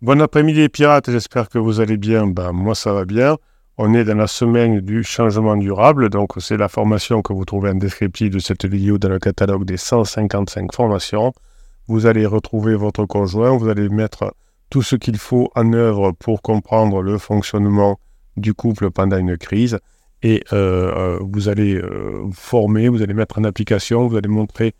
Bon après-midi les pirates, j'espère que vous allez bien. Ben, moi ça va bien. On est dans la semaine du changement durable, donc c'est la formation que vous trouvez en descriptif de cette vidéo dans le catalogue des 155 formations. Vous allez retrouver votre conjoint, vous allez mettre tout ce qu'il faut en œuvre pour comprendre le fonctionnement du couple pendant une crise et euh, euh, vous allez euh, former, vous allez mettre en application, vous allez montrer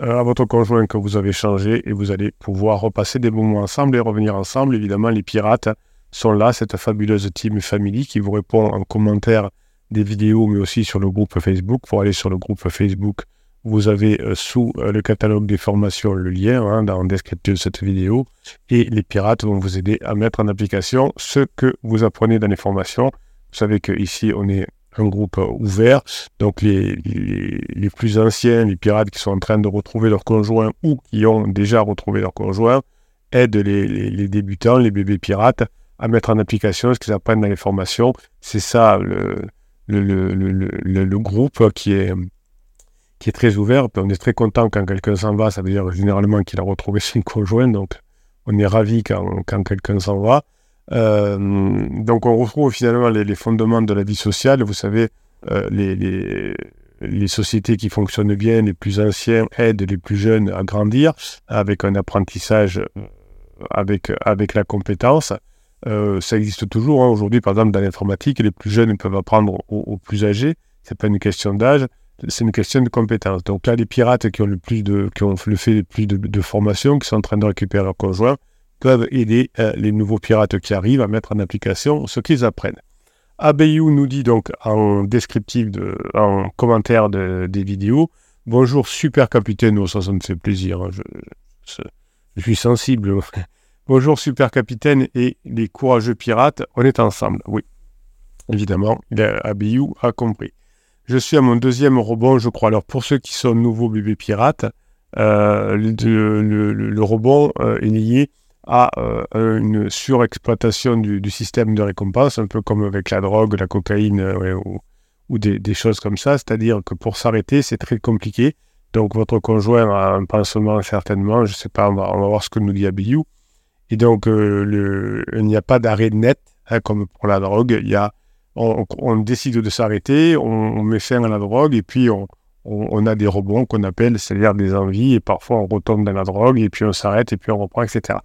à votre conjoint que vous avez changé et vous allez pouvoir repasser des moments ensemble et revenir ensemble. Évidemment, les pirates sont là, cette fabuleuse team family qui vous répond en commentaire des vidéos, mais aussi sur le groupe Facebook. Pour aller sur le groupe Facebook, vous avez euh, sous euh, le catalogue des formations le lien hein, dans le descriptif de cette vidéo. Et les pirates vont vous aider à mettre en application ce que vous apprenez dans les formations. Vous savez qu'ici, on est un groupe ouvert. Donc les, plus anciens, les pirates qui sont en train de retrouver leur conjoint ou qui ont déjà retrouvé leur conjoint, aident les, débutants, les bébés pirates, à mettre en application ce qu'ils apprennent dans les formations. C'est ça le, le, le, groupe qui est, qui est très ouvert. on est très content quand quelqu'un s'en va, ça veut dire généralement qu'il a retrouvé son conjoint. Donc on est ravi quand, quand quelqu'un s'en va. Euh, donc on retrouve finalement les, fondements de la vie sociale. Vous savez, euh, les, sociétés qui fonctionnent bien, les plus anciens aident les plus jeunes à grandir avec un apprentissage euh, avec, avec la compétence. ça existe toujours. Hein. Aujourd'hui, par exemple, dans l'informatique, les plus jeunes peuvent apprendre aux, plus âgés. C'est pas une question d'âge, c'est une question de compétence. Donc là, les pirates qui ont le plus de, qui ont le fait le plus de formation, qui sont en train de récupérer leurs conjoints, peuvent aider euh, les nouveaux pirates qui arrivent à mettre en application ce qu'ils apprennent. Abayou nous dit donc en descriptif, de, en commentaire des vidéos, bonjour super capitaine, oh, ça, ça me fait plaisir, hein, je, suis sensible. bonjour super capitaine et les courageux pirates, on est ensemble, oui. Évidemment, Abayou a compris. Je suis à mon deuxième rebond, je crois. Alors pour ceux qui sont nouveaux bébés pirates, euh, le, rebond euh, est lié à euh, une surexploitation du, système de récompense, un peu comme avec la drogue, la cocaïne euh, ou, des, choses comme ça. C'est-à-dire que pour s'arrêter, c'est très compliqué. Donc votre conjoint a un pansement certainement, je ne sais pas, on va, voir ce que nous dit Abiyu. Et donc euh, il n'y a pas d'arrêt net, hein, comme pour la drogue. Il y a, on, décide de s'arrêter, on, met fin à la drogue et puis on, on a des rebonds qu'on appelle, c'est-à-dire des envies, et parfois on retombe dans la drogue, et puis on s'arrête, et puis on reprend, etc.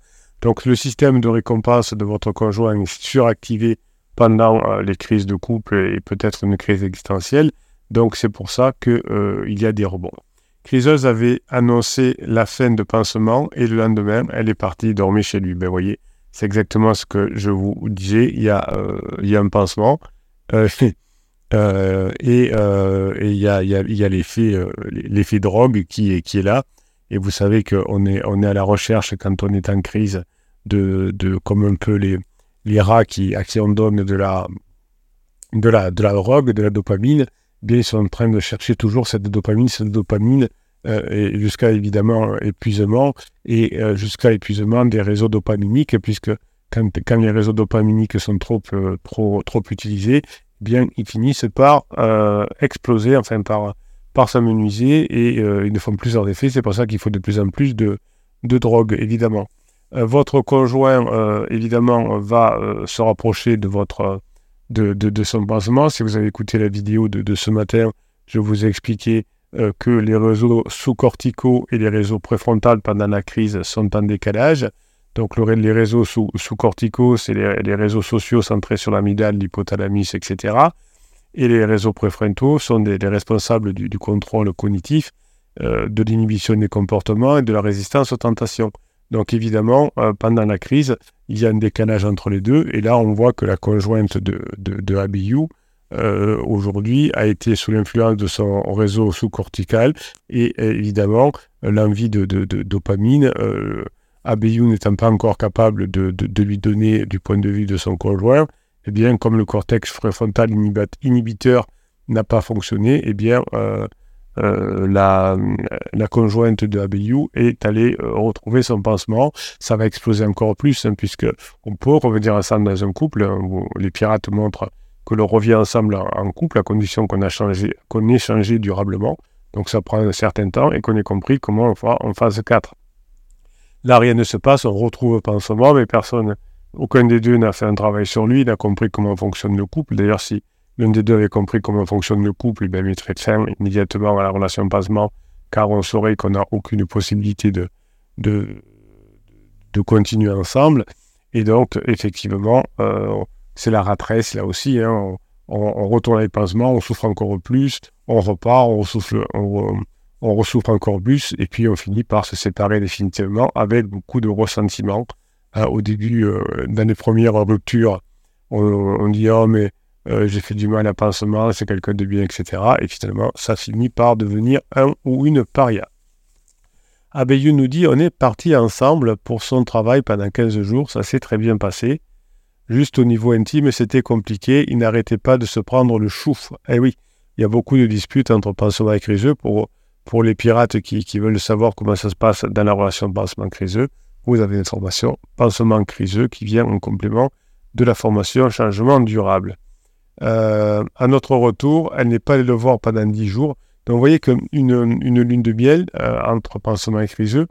Donc le système de récompense de votre conjoint est suractivé pendant euh, les crises de couple et peut-être une crise existentielle. Donc c'est pour ça qu'il euh, y a des rebonds. Criseuse avait annoncé la fin de pansement et le lendemain, elle est partie dormir chez lui. Ben, voyez, c'est exactement ce que je vous disais. Il y a, euh, il y a un pansement et, et il y a, y a l'effet drogue qui est, qui est là. Et vous savez qu'on est, on est à la recherche, quand on est en crise, de, de comme un peu les, les rats qui, donne de la, de la, de la drogue, de la dopamine, eh bien, ils sont en train de chercher toujours cette dopamine, cette dopamine, euh, jusqu'à évidemment épuisement, et euh, jusqu'à épuisement des réseaux dopaminiques, puisque quand, quand les réseaux dopaminiques sont trop, euh, trop, trop utilisés, eh bien, ils finissent par exploser, enfin par par s'amenuiser et euh, ils ne font plus leurs effets. C'est pour ça qu'il faut de plus en plus de, de drogue, évidemment. Euh, votre conjoint, euh, évidemment, va se rapprocher de, votre, de, de, son pansement. Si vous avez écouté la vidéo de, ce matin, je vous ai expliqué que les réseaux sous-corticaux et les réseaux préfrontales pendant la crise sont en décalage. Donc les réseaux sous-corticaux, c'est les, les, réseaux sociaux centrés sur l'amygdale, l'hypothalamus, etc et les réseaux préfrontaux sont des, responsables du, contrôle cognitif, euh, de l'inhibition des comportements et de la résistance aux tentations. Donc évidemment, euh, pendant la crise, il y a un décalage entre les deux, et là on voit que la conjointe de, de, de Abiyu, euh, aujourd'hui, a été sous l'influence de son réseau sous-cortical, et évidemment, l'envie de, dopamine, Abiyu n'étant pas encore capable de, lui donner du point de vue de son conjoint, eh bien, comme le cortex préfrontal inhibiteur n'a pas fonctionné, eh bien, euh, la, conjointe de ABU est allée euh, retrouver son pansement. Ça va exploser encore plus, hein, puisque on peut revenir ensemble dans un couple. Hein, les pirates montrent que l'on revient ensemble en, couple à condition qu'on ait changé durablement. Donc ça prend un certain temps et qu'on ait compris comment on fait en phase 4. Là, rien ne se passe, on retrouve pansement, mais personne, aucun des deux n'a fait un travail sur lui, n'a compris comment fonctionne le couple. D'ailleurs, si l'un des deux avait compris comment fonctionne le couple, il mettrait fin immédiatement à la relation pansement, car on saurait qu'on n'a aucune possibilité de, de, de, continuer ensemble. Et donc, effectivement, euh, c'est la ratresse là aussi. Hein. On, retourne avec pansement, on souffre encore plus, on repart, on on, on ressouffre encore plus, et puis on finit par se séparer définitivement avec beaucoup de ressentiments. Hein, au début, euh, dans les premières ruptures, on, dit Oh, mais euh, j'ai fait du mal à pansement, c'est quelqu'un de bien, etc. Et finalement, ça finit par devenir un ou une paria. Abeyu nous dit On est partis ensemble pour son travail pendant 15 jours, ça s'est très bien passé. Juste au niveau intime, c'était compliqué, il n'arrêtait pas de se prendre le chouf. Eh oui, il y a beaucoup de disputes entre pansement et criseux pour pour les pirates qui, veulent savoir comment ça se passe dans la relation pansement-criseux, vous avez une formation pansement-criseux qui vient en complément de la formation changement durable. Euh, à notre retour, elle n'est pas allée le voir pendant 10 jours. Donc vous voyez qu'une une lune de miel euh, entre pansement et criseux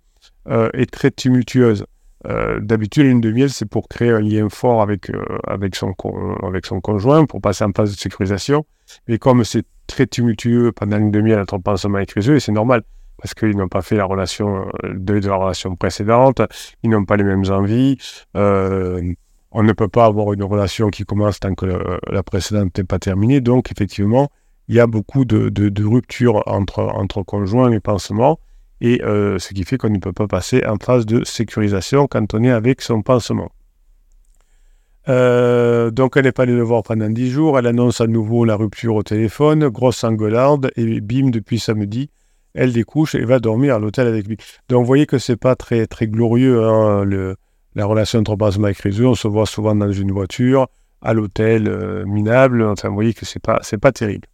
euh, est très tumultueuse. D'habitude, la lune de miel, c'est pour créer un lien fort avec, avec, son, avec son conjoint, pour passer en phase de sécurisation. Mais comme c'est très tumultueux pendant une demi-heure entre pansement et criseux, et c'est normal, parce qu'ils n'ont pas fait la relation de, de, la relation précédente, ils n'ont pas les mêmes envies, euh, on ne peut pas avoir une relation qui commence tant que la, précédente n'est pas terminée, donc effectivement, il y a beaucoup de, ruptures entre, conjoints et pansements, et euh, ce qui fait qu'on ne peut pas passer en phase de sécurisation quand on est avec son pansement. Euh, donc elle n'est pas allée le voir pendant 10 jours. Elle annonce à nouveau la rupture au téléphone, grosse engueulade, et bim, depuis samedi, elle découche et va dormir à l'hôtel avec lui. Donc vous voyez que c'est pas très, très glorieux, hein, la relation entre Basma et Crézu. On se voit souvent dans une voiture, à l'hôtel, euh, minable. Enfin, vous voyez que c'est pas, pas terrible.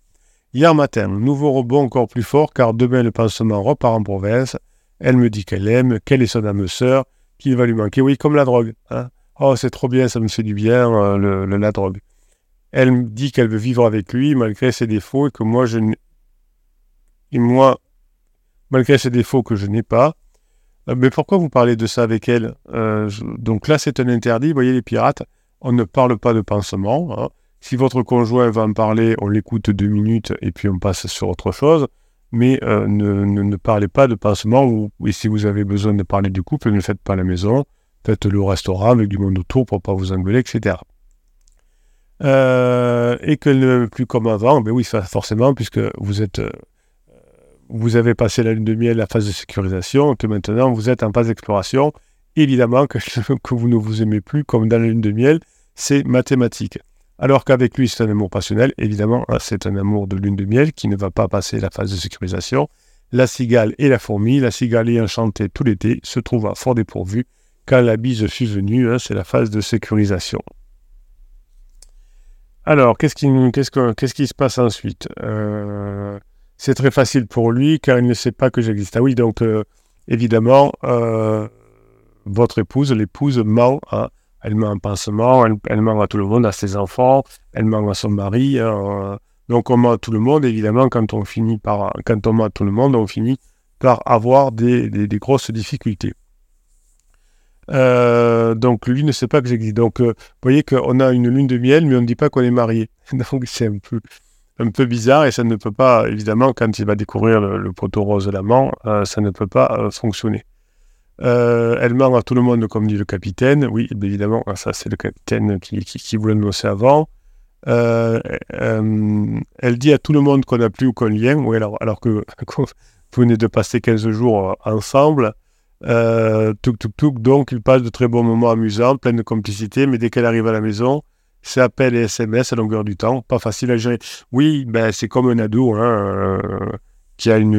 Hier matin, nouveau rebond encore plus fort, car demain le pansement repart en province. Elle me dit qu'elle aime, qu'elle est son âme sœur, qu'il va lui manquer. Oui, comme la drogue. Hein. Oh, c'est trop bien, ça me fait du bien, euh, la drogue. Elle me dit qu'elle veut vivre avec lui malgré ses défauts et que moi, moi, malgré ses défauts que je n'ai pas. Euh, mais pourquoi vous parlez de ça avec elle? Euh, Donc là, c'est un interdit. Vous voyez, les pirates, on ne parle pas de pansement. Hein. Si votre conjoint va en parler, on l'écoute deux minutes et puis on passe sur autre chose. Mais ne, ne, ne, parlez pas de pansement. Et si vous avez besoin de parler du couple, ne le faites pas à la maison faites-le au restaurant avec du monde autour pour pas vous engueuler, etc. Euh, et qu'elle ne plus comme avant, ben oui, forcément, puisque vous êtes, euh, vous avez passé la lune de miel, la phase de sécurisation, que maintenant vous êtes en phase d'exploration. Évidemment que, que, vous ne vous aimez plus comme dans la lune de miel, c'est mathématique. Alors qu'avec lui, c'est un amour passionnel, évidemment, hein, c'est un amour de lune de miel qui ne va pas passer la phase de sécurisation. La cigale et la fourmi, la cigale est enchantée tout l'été, se trouve fort dépourvu quand la bise fut venue, hein, c'est la phase de sécurisation. Alors, qu'est-ce qui, qui se passe ensuite? Euh, C'est très facile pour lui car il ne sait pas que j'existe. Ah oui, donc euh, évidemment, euh, votre épouse, l'épouse ment. Hein. Elle ment en pansement, elle, ment à tout le monde, à ses enfants, elle ment à son mari. Hein. donc on ment à tout le monde, évidemment, quand on finit par, quand on ment à tout le monde, on finit par avoir des grosses difficultés. Euh, donc lui ne sait pas que j'existe. Donc euh, vous voyez qu'on a une lune de miel, mais on ne dit pas qu'on est marié. Donc c'est un peu, un peu bizarre et ça ne peut pas, évidemment, quand il va découvrir le, poteau rose de l'amant, euh, ça ne peut pas fonctionner. elle ment à tout le monde, comme dit le capitaine. Oui, évidemment, ça c'est le capitaine qui, qui, qui vous l'annonçait avant. elle dit à tout le monde qu'on n'a plus aucun lien, oui, alors, alors que vous venez de passer 15 jours ensemble. Euh, donc il passe de très bons moments amusants, pleins de complicité, mais dès qu'elle arrive à la maison, c'est appel et SMS à longueur du temps, pas facile à gérer. Oui, ben, c'est comme un ado hein, euh, qui a une,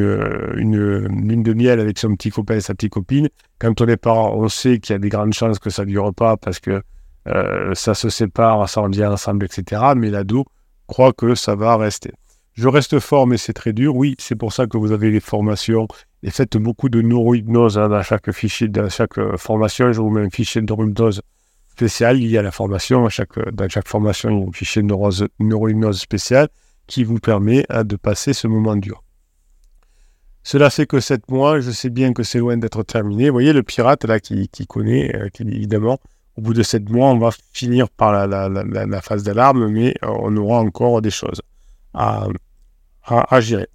une, lune de miel avec son petit copain et sa petite copine. Quand on est parent, on sait qu'il y a des grandes chances que ça ne dure pas parce que euh, ça se sépare, ça en vient ensemble, etc. Mais l'ado croit que ça va rester. Je reste fort, mais c'est très dur. Oui, c'est pour ça que vous avez les formations et faites beaucoup de neurohypnose hein, dans chaque fichier, dans chaque euh, formation. Je vous mets un fichier de neurohypnose spécial lié à la formation. À chaque, euh, dans chaque formation, il y a un fichier de neurohypnose spécial qui vous permet hein, de passer ce moment dur. Cela fait que sept mois, je sais bien que c'est loin d'être terminé. Vous voyez le pirate là qui, connaît, euh, qui évidemment, au bout de sept mois, on va finir par la, phase d'alarme, mais euh, on aura encore des choses à, à, gérer.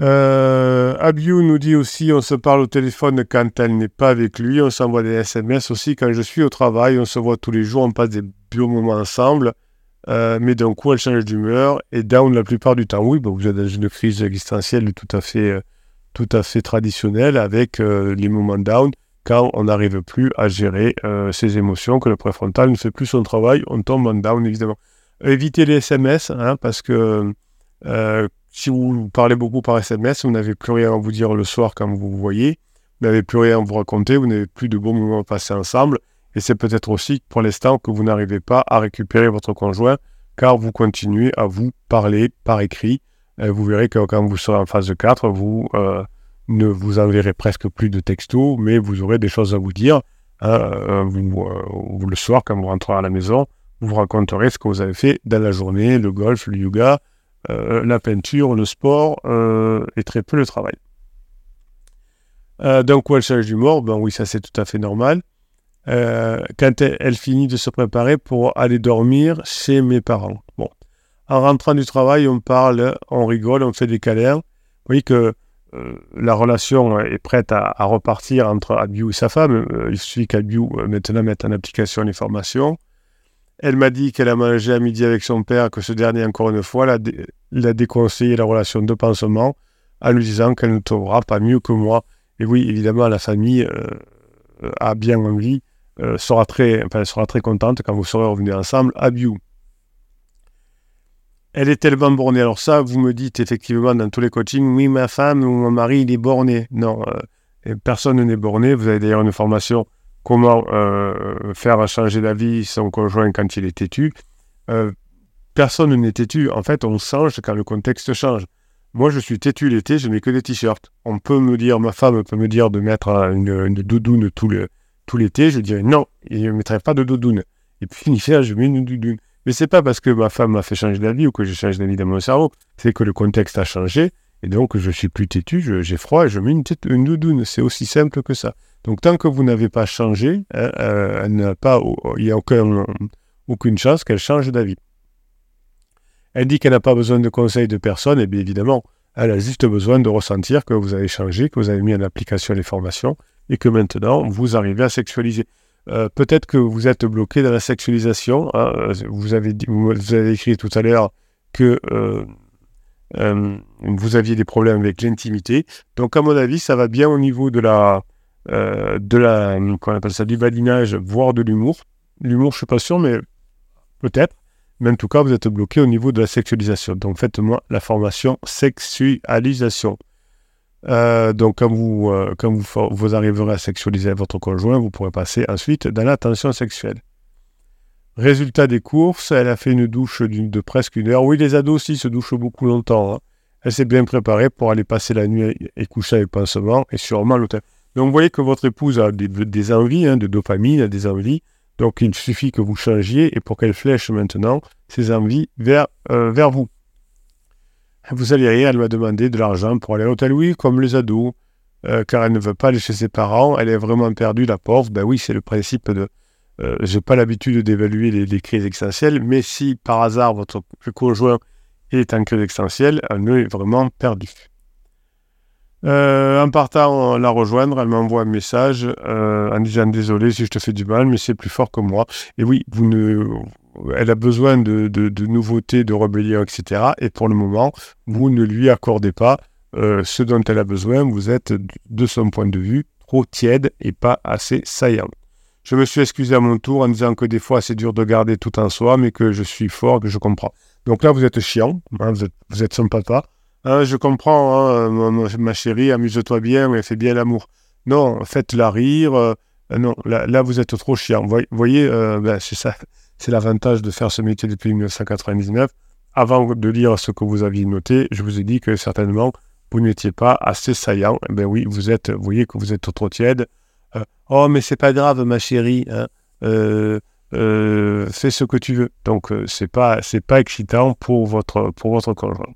Euh, nous dit aussi on se parle au téléphone quand elle n'est pas avec lui, on s'envoie des SMS aussi quand je suis au travail, on se voit tous les jours, on passe des beaux moments ensemble. Euh, mais d'un coup, elle change d'humeur et down la plupart du temps. Oui, bah, vous êtes dans une crise existentielle tout à fait, euh, tout à fait traditionnelle avec euh, les moments down quand on n'arrive plus à gérer ses émotions, que le préfrontal ne fait plus son travail, on tombe en down évidemment. Évitez les SMS hein, parce que si vous parlez beaucoup par SMS, vous n'avez plus rien à vous dire le soir quand vous vous voyez, vous n'avez plus rien à vous raconter, vous n'avez plus de bons moments passés ensemble. Et c'est peut-être aussi pour l'instant que vous n'arrivez pas à récupérer votre conjoint car vous continuez à vous parler par écrit. vous verrez que quand vous serez en phase 4, vous euh, ne vous enverrez presque plus de textos, mais vous aurez des choses à vous dire. Hein, euh, euh, le soir, quand vous rentrez à la maison, vous raconterez ce que vous avez fait dans la journée, le golf, le yoga, la peinture, le sport et très peu le travail. donc, quoi, le change d'humour Ben oui, ça c'est tout à fait normal. Euh, quand elle, finit de se préparer pour aller dormir chez mes parents. Bon. En rentrant du travail, on parle, on rigole, on fait des câlins. Vous voyez que euh, la relation est prête à, repartir entre Abiou et sa femme. Euh, il suffit qu'Abiou maintenant mette en application les formations. Elle m'a dit qu'elle a mangé à midi avec son père, que ce dernier, encore une fois, l'a, l'a déconseillé la relation de pansement en lui disant qu'elle ne trouvera pas mieux que moi. Et oui, évidemment, la famille a bien envie euh, sera, très, enfin, sera très contente quand vous serez revenus ensemble à Biou. Elle est tellement bornée. Alors ça, vous me dites effectivement dans tous les coachings, oui, ma femme ou mon mari, il est borné. Non, euh, personne n'est borné. Vous avez d'ailleurs une formation comment euh, faire changer d'avis son conjoint quand il est têtu. personne n'est têtu. En fait, on change quand le contexte change. Moi, je suis têtu l'été, je mets que des t-shirts. On peut me dire, ma femme peut me dire de mettre une, une doudoune tout le, tout l'été, je dirais non, il ne mettrait pas de doudoune. Et puis l'hiver, je mets une doudoune. Mais c'est pas parce que ma femme m'a fait changer d'avis ou que je change d'avis dans mon cerveau, c'est que le contexte a changé et donc je suis plus têtu, j'ai froid et je mets une, une doudoune. C'est aussi simple que ça. Donc tant que vous n'avez pas changé, hein, euh, pas, il n'y a aucune chance qu'elle change d'avis. Elle dit qu'elle n'a pas besoin de conseils de personne, et bien évidemment, elle a juste besoin de ressentir que vous avez changé, que vous avez mis en application les formations et que maintenant vous arrivez à sexualiser. Euh, peut-être que vous êtes bloqué dans la sexualisation. Hein, vous, avez vous avez écrit tout à l'heure que euh, vous aviez des problèmes avec l'intimité. Donc, à mon avis, ça va bien au niveau de la, de la, qu'on appelle ça, du badinage, voire de l'humour. L'humour, je suis pas sûr, mais peut-être. Mais en tout cas, vous êtes bloqué au niveau de la sexualisation. Donc, faites-moi la formation sexualisation. Euh, donc, quand, vous, euh, quand vous, vous, arriverez à sexualiser votre conjoint, vous pourrez passer ensuite dans la tension sexuelle. Résultat des courses, elle a fait une douche de presque une heure. Oui, les ados aussi se douchent beaucoup longtemps. Hein. Elle s'est bien préparée pour aller passer la nuit et coucher avec pansement et sûrement l'hôtel. Donc, vous voyez que votre épouse a des, envies hein, de dopamine, des envies. Donc, il suffit que vous changiez et pour qu'elle flèche maintenant ses envies vers, euh, vous. Vous allez rire, elle m'a demandé de l'argent pour aller à l'hôtel. Oui, comme les ados, euh, car elle ne veut pas aller chez ses parents. Elle est vraiment perdue, la pauvre. Ben oui, c'est le principe de. Euh, je n'ai pas l'habitude d'évaluer les, crises existentielles, mais si par hasard votre conjoint est en crise existentielle, elle est vraiment perdue. Euh, en partant la rejoindre, elle m'envoie un message en disant désolé si je te fais du mal, mais c'est plus fort que moi. Et oui, vous ne, elle a besoin de, nouveautés, de rébellion, etc. Et pour le moment, vous ne lui accordez pas euh, ce dont elle a besoin. Vous êtes, de son point de vue, trop tiède et pas assez saillant. Je me suis excusé à mon tour en disant que des fois c'est dur de garder tout en soi, mais que je suis fort, que je comprends. Donc là, vous êtes chiant, hein, vous, êtes, vous, son papa. Hein, je comprends, hein, ma, chérie, amuse-toi bien fais bien l'amour. Non, faites-la rire. Euh, non, là, vous êtes trop chiant. Vous voyez, euh, ben, c'est ça. C'est l'avantage de faire ce métier depuis 1999. Avant de lire ce que vous aviez noté, je vous ai dit que certainement, vous n'étiez pas assez saillant. Eh ben oui, vous êtes, vous voyez que vous êtes trop tiède. Euh, oh, mais c'est pas grave, ma chérie. Hein. Euh, euh, fais ce que tu veux. Donc, c'est pas, c'est pas excitant pour votre, pour votre conjoint.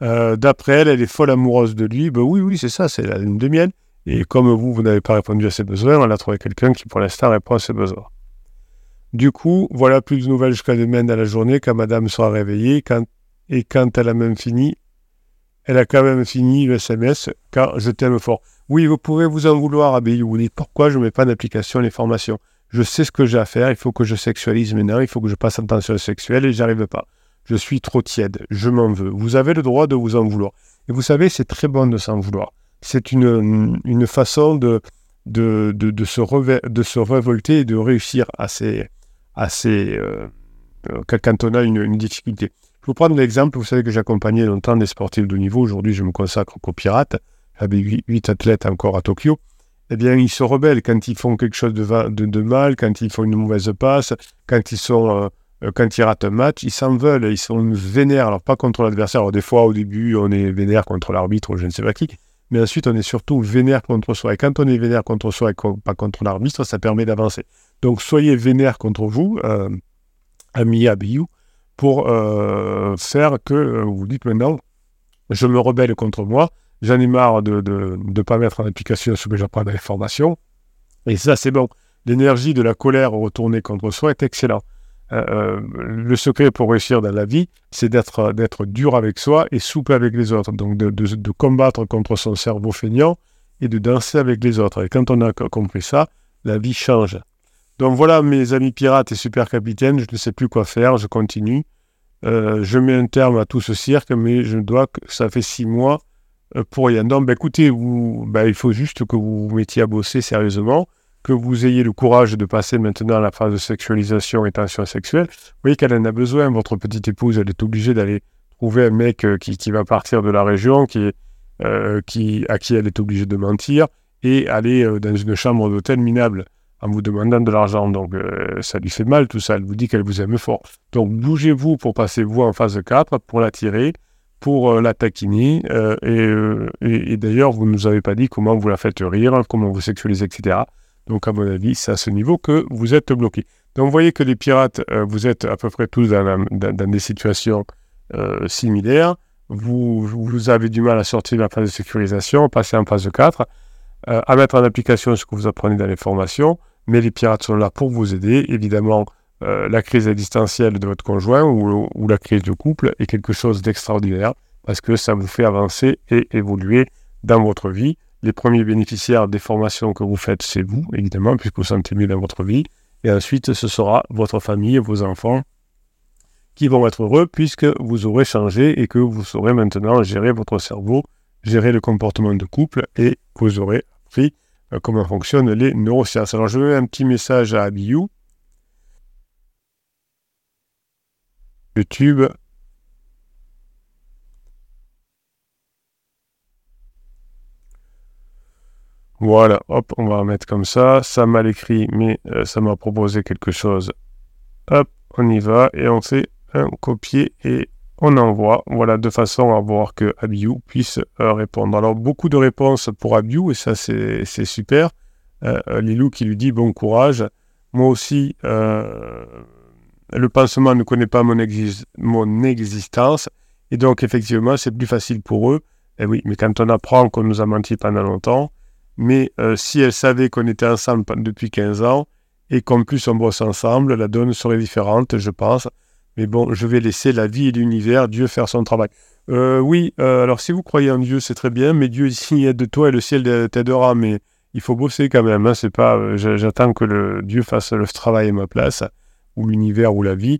D'après elle, elle est folle amoureuse de lui. Ben oui, oui, c'est ça, c'est la lune de miel. Et comme vous, vous n'avez pas répondu à ses besoins, elle a trouvé quelqu'un qui, pour l'instant, répond à ses besoins. Du coup, voilà plus de nouvelles jusqu'à demain dans la journée, quand madame sera réveillée. et quand elle a même fini, elle a quand même fini le SMS, car je t'aime fort. Oui, vous pouvez vous en vouloir, Abiyou. Vous dites pourquoi je ne mets pas d'application les formations. Je sais ce que j'ai à faire, il faut que je sexualise maintenant, il faut que je passe en tension sexuelle et j'arrive pas. Je suis trop tiède, je m'en veux. Vous avez le droit de vous en vouloir. Et vous savez, c'est très bon de s'en vouloir. C'est une, une façon de, de, de, se révolter et de réussir à ces, euh, euh, quand on a une difficulté. Je vous prendre l'exemple, vous savez que j'accompagnais longtemps des sportifs de niveau. Aujourd'hui, je me consacre aux pirates. J'avais huit athlètes encore à Tokyo. Eh bien, ils se rebellent quand ils font quelque chose de, mal, quand ils font une mauvaise passe, quand ils sont, euh, quand ils ratent un match, ils s'en veulent, ils sont vénères. Alors, pas contre l'adversaire. Alors, des fois, au début, on est vénère contre l'arbitre ou je ne sais pas qui. Mais ensuite, on est surtout vénère contre soi. Et quand on est vénère contre soi et pas contre l'arbitre, ça permet d'avancer. Donc, soyez vénère contre vous, euh, ami Abiyou, pour euh, faire que euh, vous dites maintenant, je me rebelle contre moi, j'en ai marre de ne pas mettre en application ce que j'apprends dans les formations. Et ça, c'est bon. L'énergie de la colère retournée contre soi est excellent. Euh, le secret pour réussir dans la vie, c'est d'être, d'être dur avec soi et souple avec les autres. Donc de, de, combattre contre son cerveau feignant et de danser avec les autres. Et quand on a compris ça, la vie change. Donc voilà, mes amis pirates et super capitaines, je ne sais plus quoi faire, je continue. Euh, je mets un terme à tout ce cirque, mais je dois que ça fait six mois euh, pour rien. Donc, ben, écoutez, vous, ben, il faut juste que vous vous mettiez à bosser sérieusement, que vous ayez le courage de passer maintenant à la phase de sexualisation et tension sexuelle. Vous voyez qu'elle en a besoin. Votre petite épouse, elle est obligée d'aller trouver un mec euh, qui, va partir de la région, qui, à qui elle est obligée de mentir, et aller dans une chambre d'hôtel minable en vous demandant de l'argent. Donc, euh, ça lui fait mal tout ça. Elle vous dit qu'elle vous aime fort. Donc, bougez-vous pour passer vous en phase 4, pour l'attirer, pour euh, la taquiner. Euh, et, d'ailleurs, vous ne nous avez pas dit comment vous la faites rire, comment vous sexualisez, etc. Donc, à mon avis, c'est à ce niveau que vous êtes bloqué. Donc, vous voyez que les pirates, vous êtes à peu près tous dans, des situations similaires. Vous, vous avez du mal à sortir de la phase de sécurisation, passer en phase 4, à mettre en application ce que vous apprenez dans les formations mais les pirates sont là pour vous aider. Évidemment, euh, la crise existentielle de votre conjoint ou, la crise de couple est quelque chose d'extraordinaire parce que ça vous fait avancer et évoluer dans votre vie. Les premiers bénéficiaires des formations que vous faites, c'est vous, évidemment, puisque vous sentez mieux dans votre vie. Et ensuite, ce sera votre famille et vos enfants qui vont être heureux puisque vous aurez changé et que vous saurez maintenant gérer votre cerveau, gérer le comportement de couple et vous aurez appris comment fonctionnent les neurosciences. Alors je mets un petit message à Abiyu. YouTube. Voilà, hop, on va mettre comme ça. Ça m'a écrit, mais euh, ça m'a proposé quelque chose. Hop, on y va et on fait un copier et on envoie, voilà, de façon à voir que Abiu puisse euh, répondre. Alors, beaucoup de réponses pour Abiu, et ça, c'est super. Euh, Lilou qui lui dit bon courage. Moi aussi, euh, le pansement ne connaît pas mon, mon existence, et donc, effectivement, c'est plus facile pour eux. Et eh oui, mais quand on apprend qu'on nous a menti pendant longtemps, mais si elle savait qu'on était ensemble depuis 15 ans, et qu'en plus on bosse ensemble, la donne serait différente, je pense. Mais bon, je vais laisser la vie et l'univers, Dieu faire son travail. Euh, oui, euh, alors si vous croyez en Dieu, c'est très bien, mais Dieu ici aide de toi et le ciel t'aidera, mais il faut bosser quand même. Hein, c'est pas, euh, j'attends que le Dieu fasse le travail à ma place, ou l'univers ou la vie.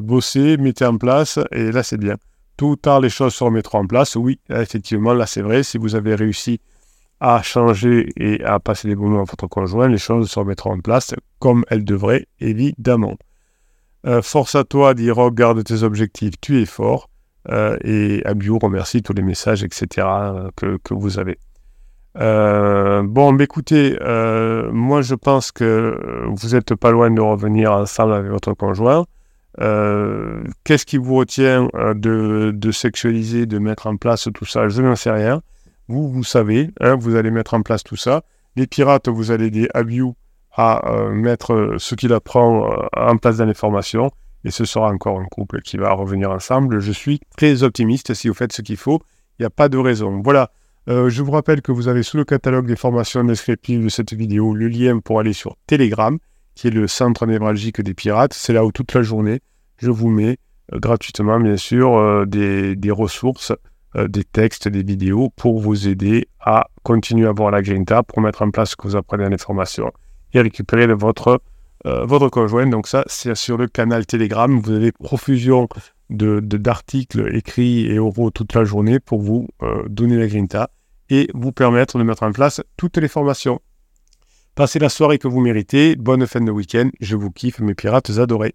bosser, mettez en place, et là c'est bien. Tout ou tard, les choses se remettront en place. Oui, effectivement, là c'est vrai. Si vous avez réussi à changer et à passer les bons mots à votre conjoint, les choses se remettront en place comme elles devraient, évidemment. Euh, force à toi, dit Rock, garde tes objectifs, tu es fort. Euh, et Abiou remercie tous les messages, etc. que, vous avez. Euh, bon, écoutez, moi je pense que vous n'êtes pas loin de revenir ensemble avec votre conjoint. Qu'est-ce qui vous retient de, sexualiser, de mettre en place tout ça? Je n'en sais rien. Vous, vous savez, hein, vous allez mettre en place tout ça. Les pirates, vous allez aider Abiou à euh, mettre ce qu'il apprend euh, en place dans les formations. et ce sera encore un couple qui va revenir ensemble. Je suis très optimiste si vous faites ce qu'il faut. Il n'y a pas de raison. Voilà. Euh, je vous rappelle que vous avez sous le catalogue des formations descriptives de cette vidéo le lien pour aller sur Telegram, qui est le centre névralgique des pirates. C'est là où toute la journée, je vous mets euh, gratuitement, bien sûr, euh, des, ressources, des textes, des vidéos pour vous aider à continuer à voir la grinta, pour mettre en place ce que vous apprenez en information et récupérer votre euh, votre conjoint. Donc ça, c'est sur le canal Telegram. Vous avez profusion de, d'articles écrits et oraux toute la journée pour vous euh, donner la grinta et vous permettre de mettre en place toutes les formations. Passez la soirée que vous méritez. Bonne fin de week-end. Je vous kiffe, mes pirates adorés.